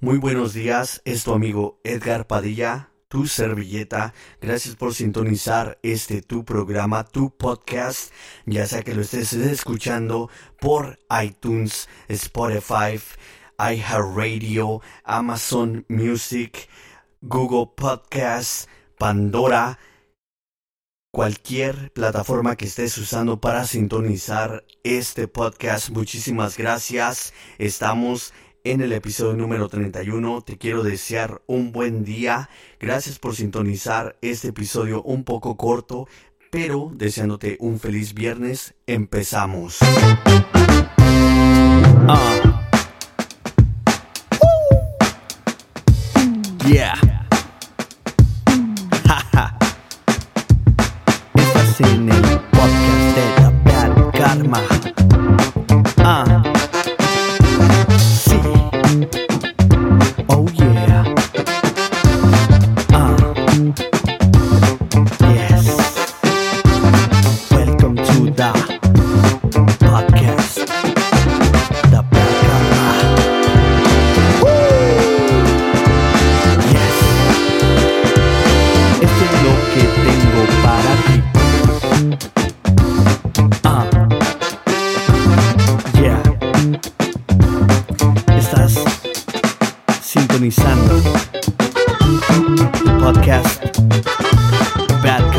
Muy buenos días, es tu amigo Edgar Padilla, tu servilleta. Gracias por sintonizar este tu programa, tu podcast, ya sea que lo estés escuchando por iTunes, Spotify, iHeartRadio, Amazon Music, Google Podcasts, Pandora, cualquier plataforma que estés usando para sintonizar este podcast. Muchísimas gracias. Estamos en el episodio número 31. Te quiero desear un buen día. Gracias por sintonizar este episodio un poco corto, pero deseándote un feliz viernes. Empezamos. Ah. Yeah.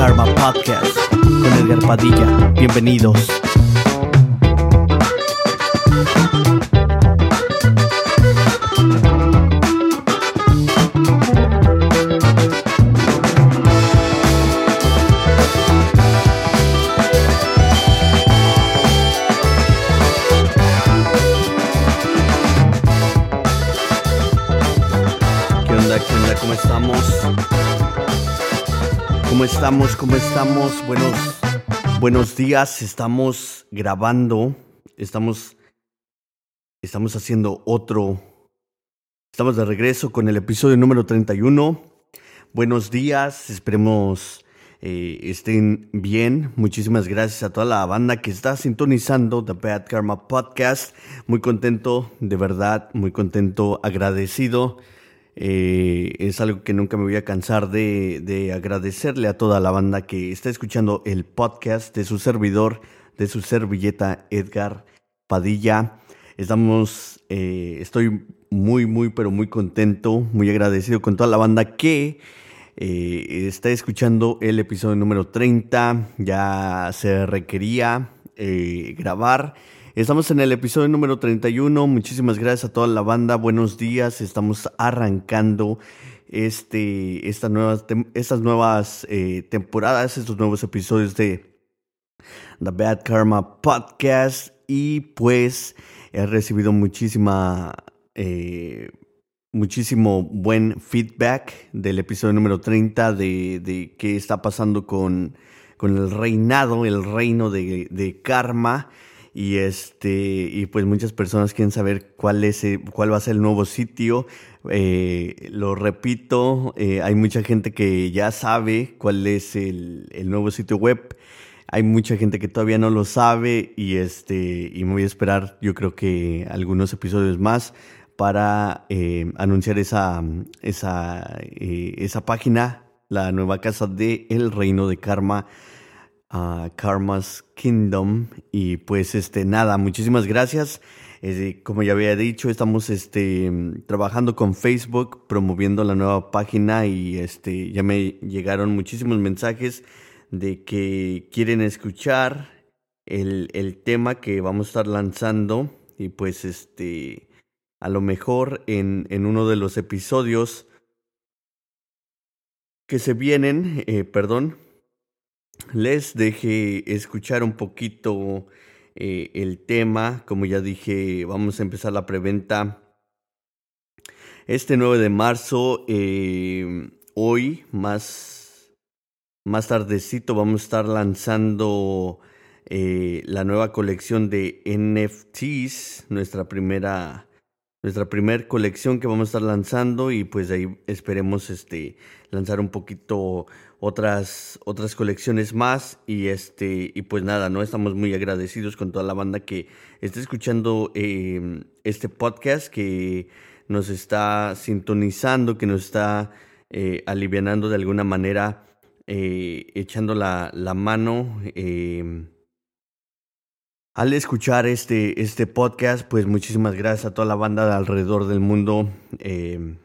Karma Podcast con Edgar Padilla. Bienvenidos. ¿Cómo estamos? ¿Cómo estamos? Buenos, buenos días. Estamos grabando. Estamos, estamos haciendo otro. Estamos de regreso con el episodio número 31. Buenos días. Esperemos eh, estén bien. Muchísimas gracias a toda la banda que está sintonizando The Bad Karma Podcast. Muy contento, de verdad, muy contento, agradecido. Eh, es algo que nunca me voy a cansar de, de agradecerle a toda la banda que está escuchando el podcast de su servidor, de su servilleta Edgar Padilla. Estamos, eh, estoy muy, muy, pero muy contento, muy agradecido con toda la banda que eh, está escuchando el episodio número 30. Ya se requería grabar. Estamos en el episodio número 31. Muchísimas gracias a toda la banda. Buenos días. Estamos arrancando este, esta nuevas, estas nuevas eh, temporadas, estos nuevos episodios de The Bad Karma Podcast. Y pues he recibido muchísima, eh, muchísimo buen feedback del episodio número 30 de, de qué está pasando con, con el reinado, el reino de, de Karma. Y este, y pues muchas personas quieren saber cuál es, eh, cuál va a ser el nuevo sitio. Eh, lo repito, eh, hay mucha gente que ya sabe cuál es el, el nuevo sitio web. Hay mucha gente que todavía no lo sabe y este, y me voy a esperar, yo creo que algunos episodios más para anunciar esa, esa, esa página, la nueva casa de El Reino de Karma a Karma's Kingdom. Y pues este, nada, muchísimas gracias. Eh, como ya había dicho, estamos este, trabajando con Facebook, promoviendo la nueva página y este, ya me llegaron muchísimos mensajes de que quieren escuchar el, el tema que vamos a estar lanzando. Y pues este, a lo mejor en, en uno de los episodios que se vienen, eh, perdón, les deje escuchar un poquito eh, el tema. Como ya dije, vamos a empezar la preventa este 9 de marzo. eh, hoy, más, más tardecito, vamos a estar lanzando eh, la nueva colección de NFTs, nuestra primera nuestra primer colección que vamos a estar lanzando y pues ahí esperemos este lanzar un poquito otras otras colecciones más y este y pues nada no estamos muy agradecidos con toda la banda que está escuchando eh, este podcast que nos está sintonizando, que nos está eh, alivianando de alguna manera, eh, echando la, mano. Eh, al escuchar este, este podcast, pues muchísimas gracias a toda la banda de alrededor del mundo. Eh,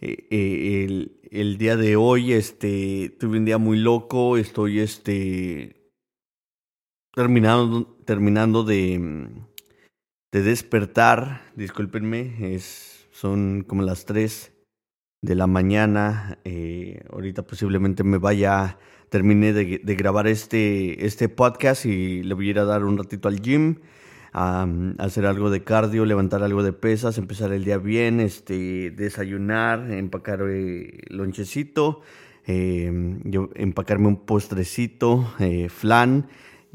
el, el, día de hoy, este, tuve un día muy loco. Estoy, este, terminando, terminando de, de despertar. Discúlpenme, es, son como las 3 de la mañana. Eh, ahorita posiblemente me vaya, termine de, grabar este, este podcast y le voy a ir a dar un ratito al gym. A, hacer algo de cardio, levantar algo de pesas, empezar el día bien, este, desayunar, empacar eh, lonchecito, eh, yo, empacarme un postrecito, eh, flan.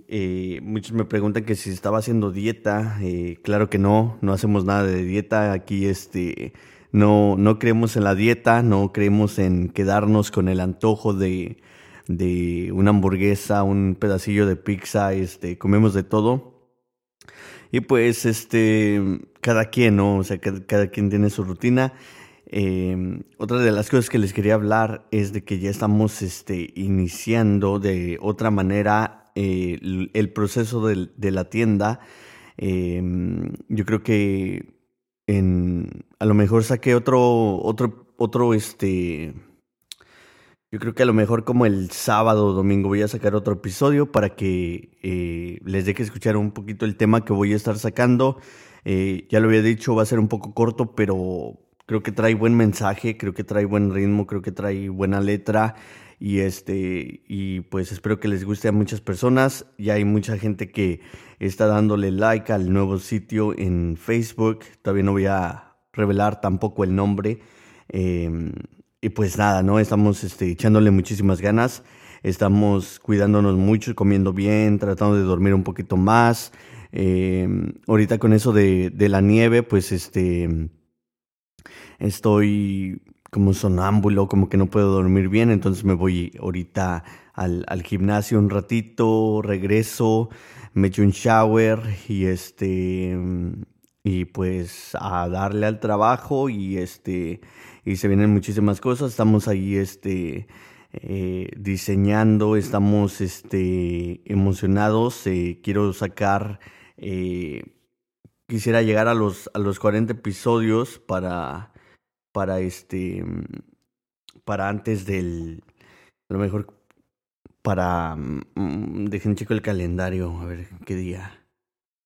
Eh, muchos me preguntan que si estaba haciendo dieta. Eh, claro que no, no hacemos nada de dieta. Aquí este, no, no creemos en la dieta, no creemos en quedarnos con el antojo de, de una hamburguesa, un pedacillo de pizza, este, comemos de todo. Y pues, este, cada quien, ¿no? O sea, cada, quien tiene su rutina. Eh, otra de las cosas que les quería hablar es de que ya estamos este, iniciando de otra manera eh, el, proceso de, de la tienda. Eh, yo creo que en, a lo mejor saqué otro, otro, otro, este, yo creo que a lo mejor como el sábado o domingo voy a sacar otro episodio para que eh, les deje escuchar un poquito el tema que voy a estar sacando. Eh, ya lo había dicho, va a ser un poco corto, pero creo que trae buen mensaje, creo que trae buen ritmo, creo que trae buena letra y este y pues espero que les guste a muchas personas. Ya hay mucha gente que está dándole like al nuevo sitio en Facebook. Todavía no voy a revelar tampoco el nombre. Eh, y pues nada, ¿no? Estamos este, echándole muchísimas ganas. Estamos cuidándonos mucho, comiendo bien, tratando de dormir un poquito más. Eh, ahorita con eso de, de la nieve, pues este estoy como sonámbulo, como que no puedo dormir bien, entonces me voy ahorita al, al gimnasio un ratito, regreso, me echo un shower y este y pues a darle al trabajo y este y se vienen muchísimas cosas estamos ahí este eh, diseñando estamos este emocionados eh, quiero sacar eh, quisiera llegar a los a los 40 episodios para para este para antes del a lo mejor para mm, dejen checo el calendario a ver qué día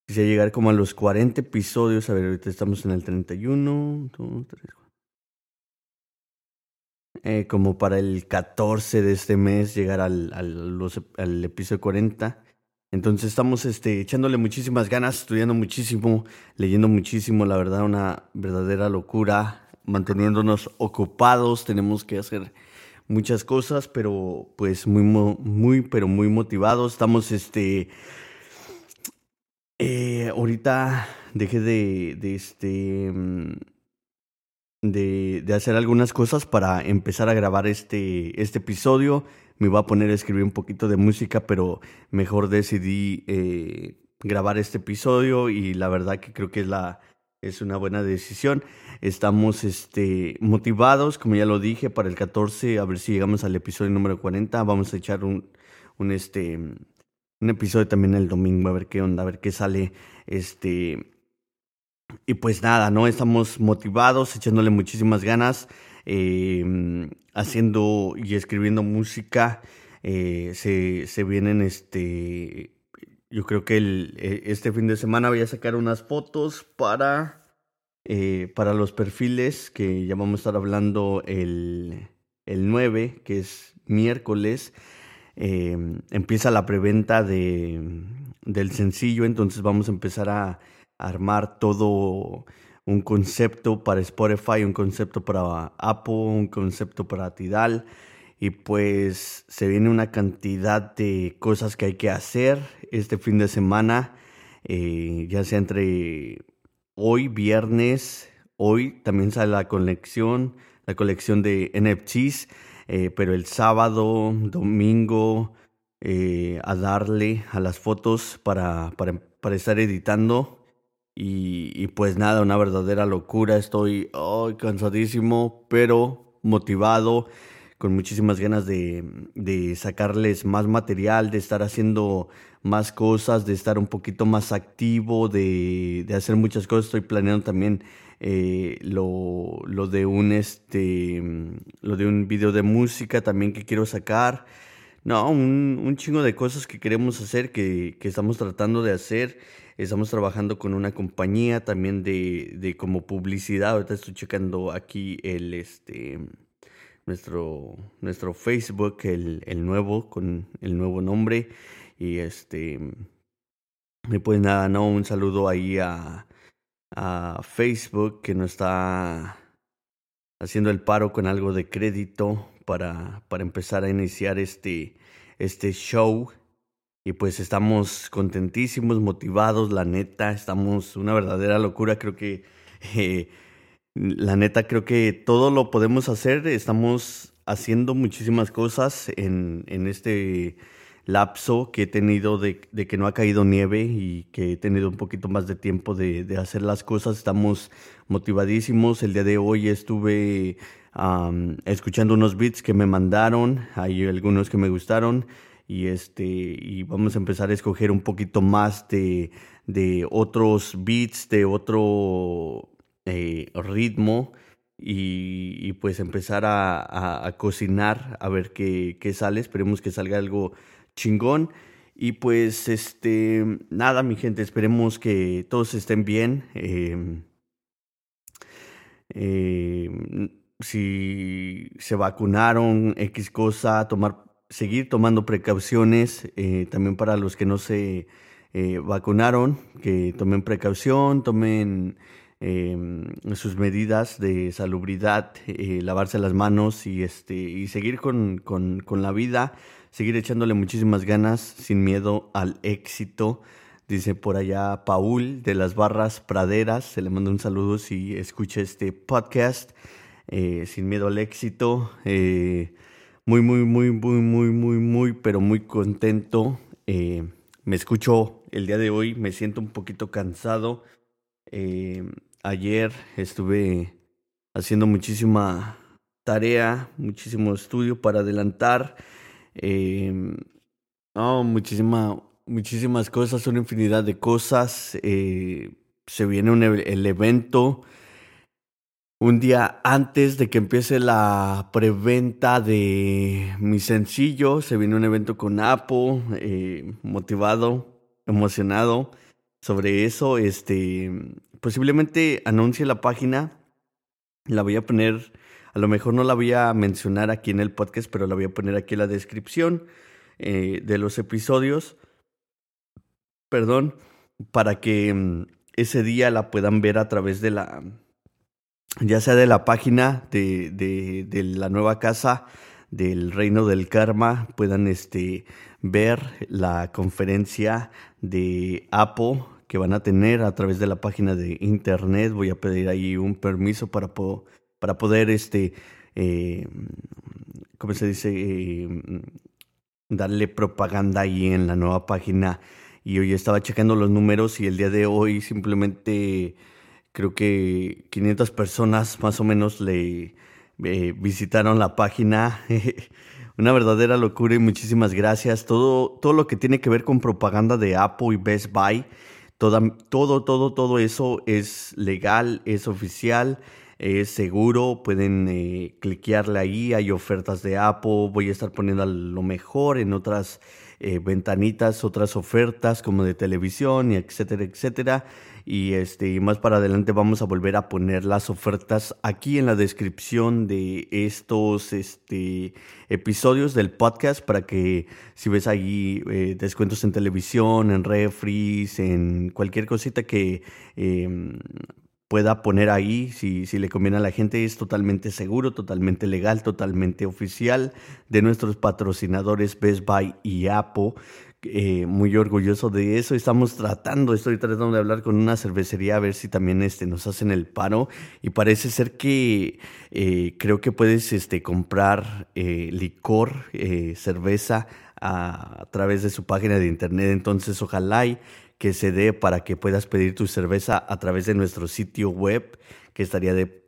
Quisiera llegar como a los 40 episodios. A ver, ahorita estamos en el 31. 2, 3, 4. Eh, como para el 14 de este mes llegar al, al, episodio 40. Entonces estamos este, echándole muchísimas ganas, estudiando muchísimo, leyendo muchísimo, la verdad, una verdadera locura, manteniéndonos ocupados, tenemos que hacer muchas cosas, pero pues muy, muy, pero muy motivados. Estamos este, eh, ahorita dejé de, de este mm, de, de, hacer algunas cosas para empezar a grabar este, este episodio. Me iba a poner a escribir un poquito de música, pero mejor decidí eh, grabar este episodio y la verdad que creo que es la es una buena decisión. Estamos este, motivados, como ya lo dije, para el 14, a ver si llegamos al episodio número 40. Vamos a echar un, un este, un episodio también el domingo, a ver qué onda, a ver qué sale. Este. Y pues nada, ¿no? Estamos motivados, echándole muchísimas ganas, eh, haciendo y escribiendo música. Eh, se, se vienen este. Yo creo que e, este fin de semana voy a sacar unas fotos para. Eh, para los perfiles que ya vamos a estar hablando el, el 9, que es miércoles eh, empieza la preventa de, del sencillo, entonces vamos a empezar a armar todo un concepto para Spotify, un concepto para Apple, un concepto para Tidal y pues se viene una cantidad de cosas que hay que hacer este fin de semana, eh, ya sea entre hoy, viernes, hoy también sale la colección, la colección de NFTs eh, pero el sábado, domingo, eh, a darle a las fotos para, para, para estar editando. Y, pues nada, una verdadera locura. Estoy cansadísimo, pero motivado, con muchísimas ganas de, de, sacarles más material, de estar haciendo más cosas, de estar un poquito más activo, de, de hacer muchas cosas. Estoy planeando también eh, lo, lo, de un este lo de un video de música también que quiero sacar. No, un, un chingo de cosas que queremos hacer, que, que estamos tratando de hacer. Estamos trabajando con una compañía también de, de como publicidad. Ahorita estoy checando aquí el este nuestro nuestro Facebook, el, el nuevo, con el nuevo nombre. Y este pues nada, no, un saludo ahí a, a Facebook que nos está haciendo el paro con algo de crédito para, para empezar a iniciar este, este show. Y pues estamos contentísimos, motivados, la neta, estamos una verdadera locura, creo que eh, la neta creo que todo lo podemos hacer, estamos haciendo muchísimas cosas en, en este lapso que he tenido de, que no ha caído nieve y que he tenido un poquito más de tiempo de, hacer las cosas. Estamos motivadísimos. El día de hoy estuve escuchando unos beats que me mandaron, hay algunos que me gustaron y este y vamos a empezar a escoger un poquito más de, de otros beats, de otro eh, ritmo. Y, pues empezar a, cocinar a ver qué, qué sale. Esperemos que salga algo chingón. Y pues, este, nada, mi gente, esperemos que todos estén bien. Em, si se vacunaron, X cosa, tomar, seguir tomando precauciones, eh, también para los que no se eh, vacunaron, que tomen precaución, tomen em, sus medidas de salubridad, eh, lavarse las manos y, este, y seguir con, con, con la vida seguir echándole muchísimas ganas, sin miedo al éxito. Dice por allá Paul de las Barras Praderas, se le manda un saludo si escucha este podcast, eh, sin miedo al éxito. Eh, muy, muy, muy, muy, muy, muy, muy, pero muy contento. Eh, me escucho el día de hoy, me siento un poquito cansado. ayer estuve haciendo muchísima tarea, muchísimo estudio para adelantar eh, muchísima, muchísimas cosas, una infinidad de cosas. Eh, se viene un, e, el evento un día antes de que empiece la preventa de mi sencillo. Se viene un evento con Apple, eh, motivado, emocionado sobre eso. Este, posiblemente anuncie la página. La voy a poner a lo mejor no la voy a mencionar aquí en el podcast, pero la voy a poner aquí en la descripción eh, de los episodios. Perdón, para que mm, ese día la puedan ver a través de la, ya sea de la página de, de, la nueva casa del Reino del Karma, puedan este, ver la conferencia de Apo que van a tener a través de la página de internet. Voy a pedir ahí un permiso para, para poder, este, eh, ¿cómo se dice? Eh, darle propaganda ahí en la nueva página. Y hoy estaba checando los números y el día de hoy simplemente creo que 500 personas más o menos le eh, visitaron la página. Una verdadera locura y muchísimas gracias. Todo, todo lo que tiene que ver con propaganda de Apple y Best Buy, todo, todo, todo, todo eso es legal, es oficial es seguro, pueden eh, cliquearle ahí, hay ofertas de Apple, voy a estar poniendo lo mejor en otras eh, ventanitas, otras ofertas como de televisión y etcétera, etcétera. Y este, más para adelante vamos a volver a poner las ofertas aquí en la descripción de estos este, episodios del podcast para que si ves ahí eh, descuentos en televisión, en refries, en cualquier cosita que em, pueda poner ahí, si, si le conviene a la gente, es totalmente seguro, totalmente legal, totalmente oficial de nuestros patrocinadores Best Buy y Apple. Eh, muy orgulloso de eso. Estamos tratando, estoy tratando de hablar con una cervecería a ver si también este, nos hacen el paro. Y parece ser que eh, creo que puedes este, comprar eh, licor, cerveza a, través de su página de internet. Entonces, ojalá que se dé para que puedas pedir tu cerveza a través de nuestro sitio web, que estaría de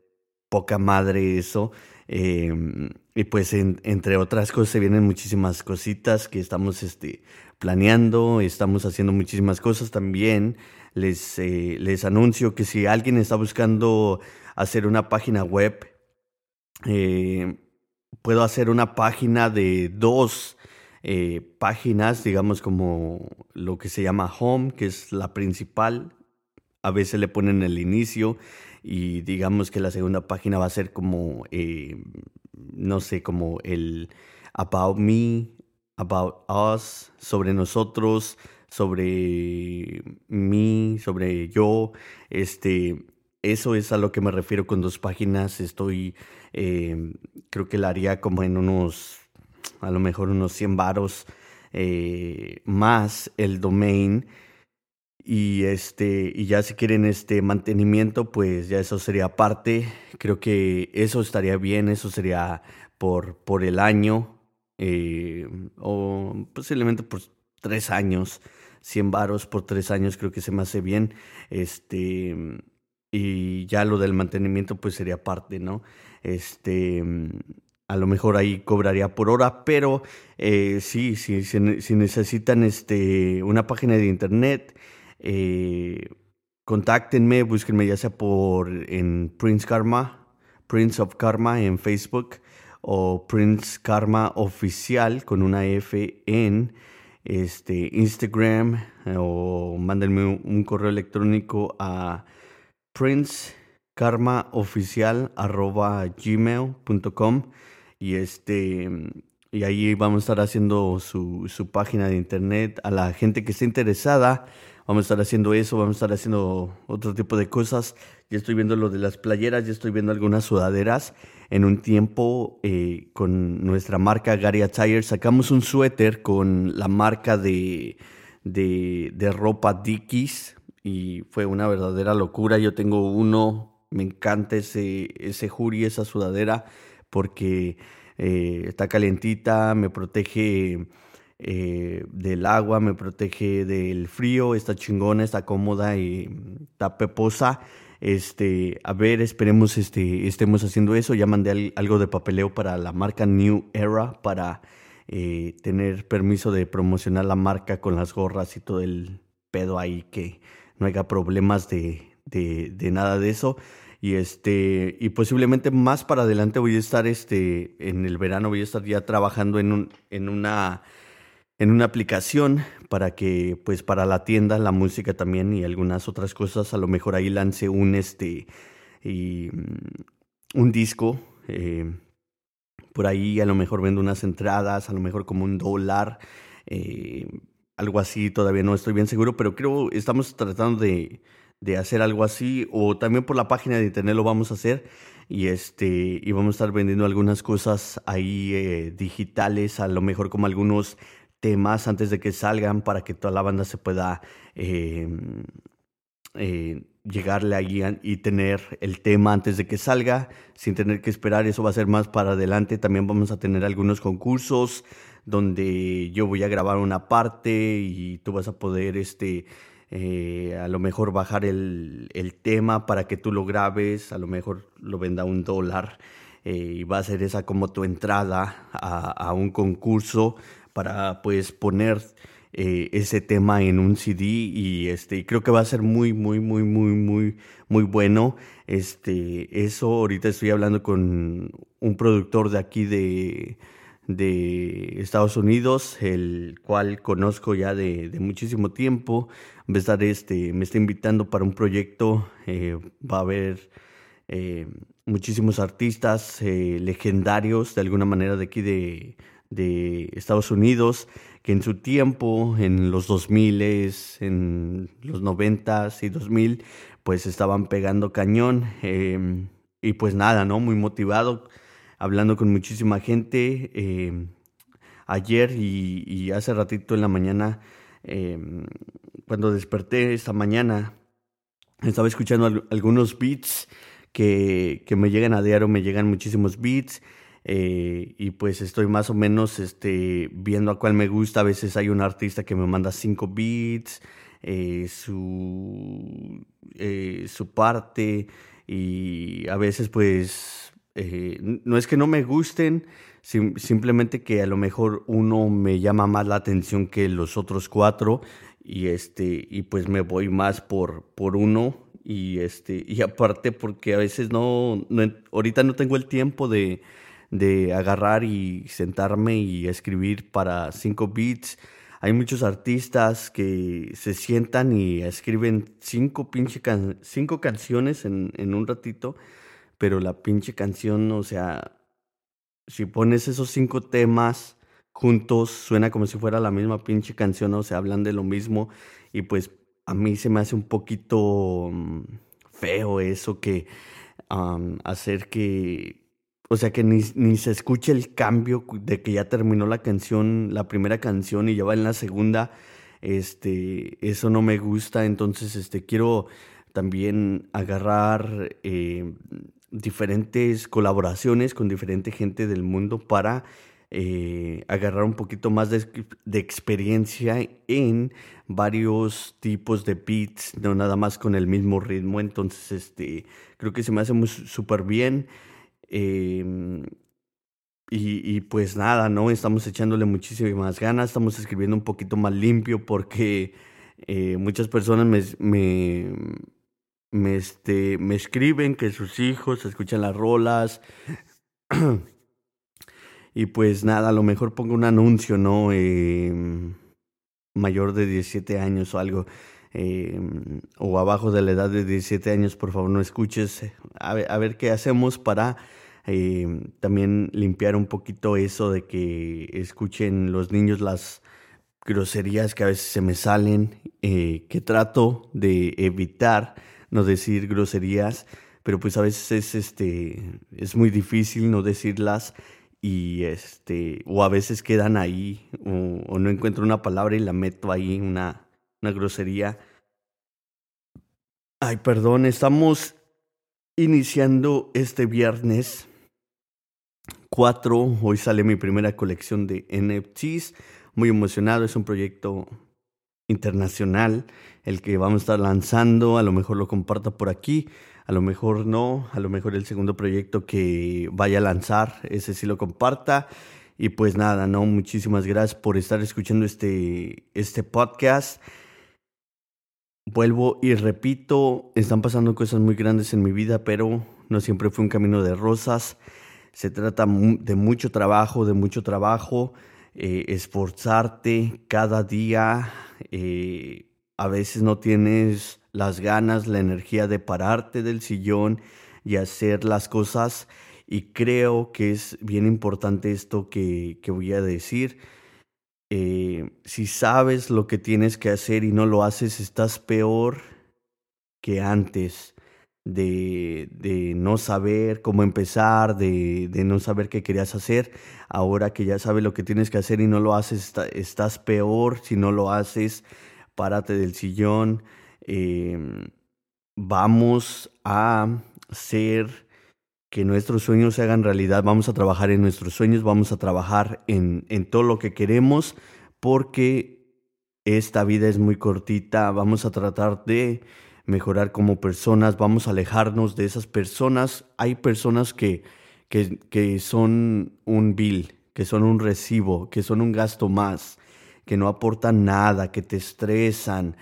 poca madre eso. Em, y pues entre otras cosas se vienen muchísimas cositas que estamos este, planeando, estamos haciendo muchísimas cosas también. Les, eh, les anuncio que si alguien está buscando hacer una página web, eh, puedo hacer una página de dos eh, páginas, digamos como lo que se llama home, que es la principal. A veces le ponen el inicio y digamos que la segunda página va a ser como, no sé, como el about me, about us, sobre nosotros, sobre mí, sobre yo, este, eso es a lo que me refiero con dos páginas. Estoy, eh, creo que la haría como en unos, a lo mejor unos 100 varos eh, más el domain. Y este, y ya si quieren este mantenimiento, pues ya eso sería aparte. Creo que eso estaría bien, eso sería por, por el año. Eh, o posiblemente por tres años. 100 varos por tres años creo que se me hace bien. Este y ya lo del mantenimiento pues sería parte, ¿no? Este, a lo mejor ahí cobraría por hora, pero eh, sí, sí, si, necesitan este, una página de internet, eh, contáctenme, búsquenme ya sea por en Prince Karma, Prince of Karma en Facebook o Prince Karma Oficial con una F en este, Instagram o mándenme un correo electrónico a princekarmaoficial.gmail.com y este y ahí vamos a estar haciendo su, su, página de internet a la gente que esté interesada. Vamos a estar haciendo eso, vamos a estar haciendo otro tipo de cosas. Ya estoy viendo lo de las playeras, ya estoy viendo algunas sudaderas. En un tiempo eh, con nuestra marca Garia Tire sacamos un suéter con la marca de, de, de ropa Dickies y fue una verdadera locura. Yo tengo uno, me encanta ese, ese jury, esa sudadera, porque eh, está calientita, me protege eh, del agua, me protege del frío, está chingona, está cómoda y está peposa. Este, a ver, esperemos este, estemos haciendo eso. Ya mandé algo de papeleo para la marca New Era para eh, tener permiso de promocionar la marca con las gorras y todo el pedo ahí que no haya problemas de, de, nada de eso. Y este, y posiblemente más para adelante voy a estar este, en el verano voy a estar ya trabajando en un, en una en una aplicación para que pues para la tienda, la música también y algunas otras cosas, a lo mejor ahí lance un este y, mm, un disco eh, por ahí a lo mejor vendo unas entradas, a lo mejor como un dólar, eh, algo así, todavía no estoy bien seguro, pero creo estamos tratando de, de, hacer algo así, o también por la página de internet lo vamos a hacer, y este, y vamos a estar vendiendo algunas cosas ahí eh, digitales, a lo mejor como algunos temas antes de que salgan para que toda la banda se pueda em, eh, llegarle ahí y tener el tema antes de que salga, sin tener que esperar, eso va a ser más para adelante, también vamos a tener algunos concursos, donde yo voy a grabar una parte y tú vas a poder este eh, a lo mejor bajar el, el, tema para que tú lo grabes, a lo mejor lo venda un dólar eh, y va a ser esa como tu entrada a, a un concurso para pues poner eh, ese tema en un CD y este creo que va a ser muy muy muy muy muy muy bueno este eso ahorita estoy hablando con un productor de aquí de de Estados Unidos, el cual conozco ya de, muchísimo tiempo. A este, me está invitando para un proyecto. Eh, va a haber eh, muchísimos artistas legendarios de alguna manera de aquí de, de, Estados Unidos que en su tiempo, en los 2000, en los 90 y 2000, pues estaban pegando cañón. y pues nada, ¿no? Muy motivado hablando con muchísima gente. Eh, ayer y, hace ratito en la mañana, em, cuando desperté esta mañana, estaba escuchando algunos beats que, que, me llegan a diario, me llegan muchísimos beats. Eh, y pues estoy más o menos este, viendo a cuál me gusta. A veces hay un artista que me manda cinco beats. eh, su, eh, su parte y a veces pues no es que no me gusten, simplemente que a lo mejor uno me llama más la atención que los otros cuatro y este y pues me voy más por por uno y este y aparte porque a veces no ahorita no tengo el tiempo de, de agarrar y sentarme y escribir para cinco beats hay muchos artistas que se sientan y escriben cinco pinche cinco canciones en, en un ratito pero la pinche canción o sea si pones esos cinco temas juntos, suena como si fuera la misma pinche canción, o sea, hablan de lo mismo. Y pues a mí se me hace un poquito mm, feo eso que hacer que, o sea, que ni, ni, se escuche el cambio de que ya terminó la canción, la primera canción y ya va en la segunda. Este, eso no me gusta, entonces, este, quiero también agarrar eh, diferentes colaboraciones con diferente gente del mundo para eh, agarrar un poquito más de, experiencia en varios tipos de beats, no nada más con el mismo ritmo. Entonces, este, creo que se me hace súper bien. Em, y, pues nada, ¿no? Estamos echándole muchísimas ganas, estamos escribiendo un poquito más limpio porque eh, muchas personas me me, este, me escriben que sus hijos escuchan las rolas. y pues nada, a lo mejor pongo un anuncio, ¿no? Em, mayor de 17 años o algo. Em, o abajo de la edad de 17 años, por favor no escuches. A ver, qué hacemos para em, también limpiar un poquito eso de que escuchen los niños las groserías que a veces se me salen, eh, que trato de evitar no decir groserías, pero pues a veces es, este, es muy difícil no decirlas y este, o a veces quedan ahí, o, no encuentro una palabra y la meto ahí, una, una grosería. Ay, perdón, estamos iniciando este viernes 4. Hoy sale mi primera colección de NFTs. Muy emocionado, es un proyecto internacional el que vamos a estar lanzando, a lo mejor lo comparta por aquí, a lo mejor no, a lo mejor el segundo proyecto que vaya a lanzar, ese sí lo comparta. Y pues nada, no, muchísimas gracias por estar escuchando este, este podcast. Vuelvo y repito, están pasando cosas muy grandes en mi vida, pero no siempre fue un camino de rosas. Se trata de mucho trabajo, de mucho trabajo, eh, esforzarte cada día. Eh, a veces no tienes las ganas, la energía de pararte del sillón y hacer las cosas. Y creo que es bien importante esto que, voy a decir. Eh, si sabes lo que tienes que hacer y no lo haces, estás peor que antes de, de no saber cómo empezar, de, de, no saber qué querías hacer. Ahora que ya sabes lo que tienes que hacer y no lo haces, estás peor si no lo haces párate del sillón, em, vamos a hacer que nuestros sueños se hagan realidad, vamos a trabajar en nuestros sueños, vamos a trabajar en, en todo lo que queremos, porque esta vida es muy cortita, vamos a tratar de mejorar como personas, vamos a alejarnos de esas personas. Hay personas que, que, que son un bill, que son un recibo, que son un gasto más que no aportan nada, que te estresan,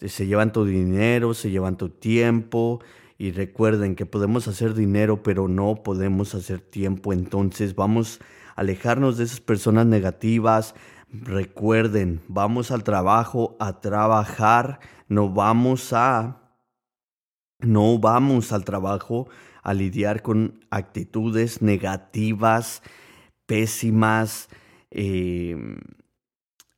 se llevan tu dinero, se llevan tu tiempo. Y recuerden que podemos hacer dinero, pero no podemos hacer tiempo. Entonces vamos a alejarnos de esas personas negativas. Recuerden, vamos al trabajo a trabajar. No vamos a... No vamos al trabajo a lidiar con actitudes negativas, pésimas. Eh,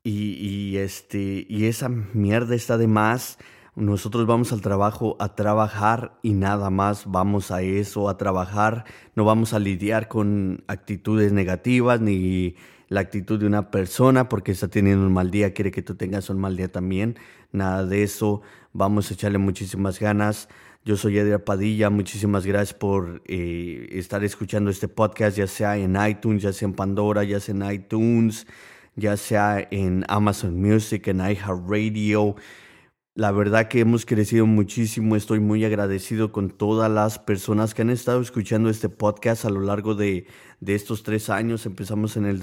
y, este, y esa mierda está de más. Nosotros vamos al trabajo a trabajar y nada más vamos a eso, a trabajar. No vamos a lidiar con actitudes negativas ni la actitud de una persona porque está teniendo un mal día, quiere que tú tengas un mal día también. Nada de eso. Vamos a echarle muchísimas ganas. Yo soy Edgar Padilla, muchísimas gracias por eh, estar escuchando este podcast, ya sea en iTunes, ya sea en Pandora, ya sea en iTunes ya sea en Amazon Music, en iHeartRadio. La verdad que hemos crecido muchísimo. Estoy muy agradecido con todas las personas que han estado escuchando este podcast a lo largo de, estos tres años. Empezamos en el,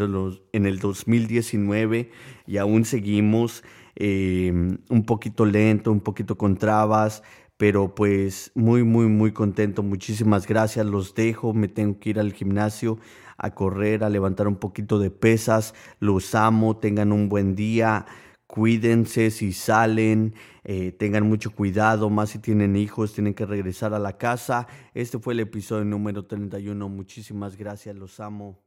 en el 2019 y aún seguimos eh, un poquito lento, un poquito con trabas, pero pues muy, muy, muy contento. Muchísimas gracias. Los dejo. Me tengo que ir al gimnasio a correr, a levantar un poquito de pesas. Los amo. Tengan un buen día cuídense si salen, eh, tengan mucho cuidado, más si tienen hijos, tienen que regresar a la casa. Este fue el episodio número 31. Muchísimas gracias, los amo.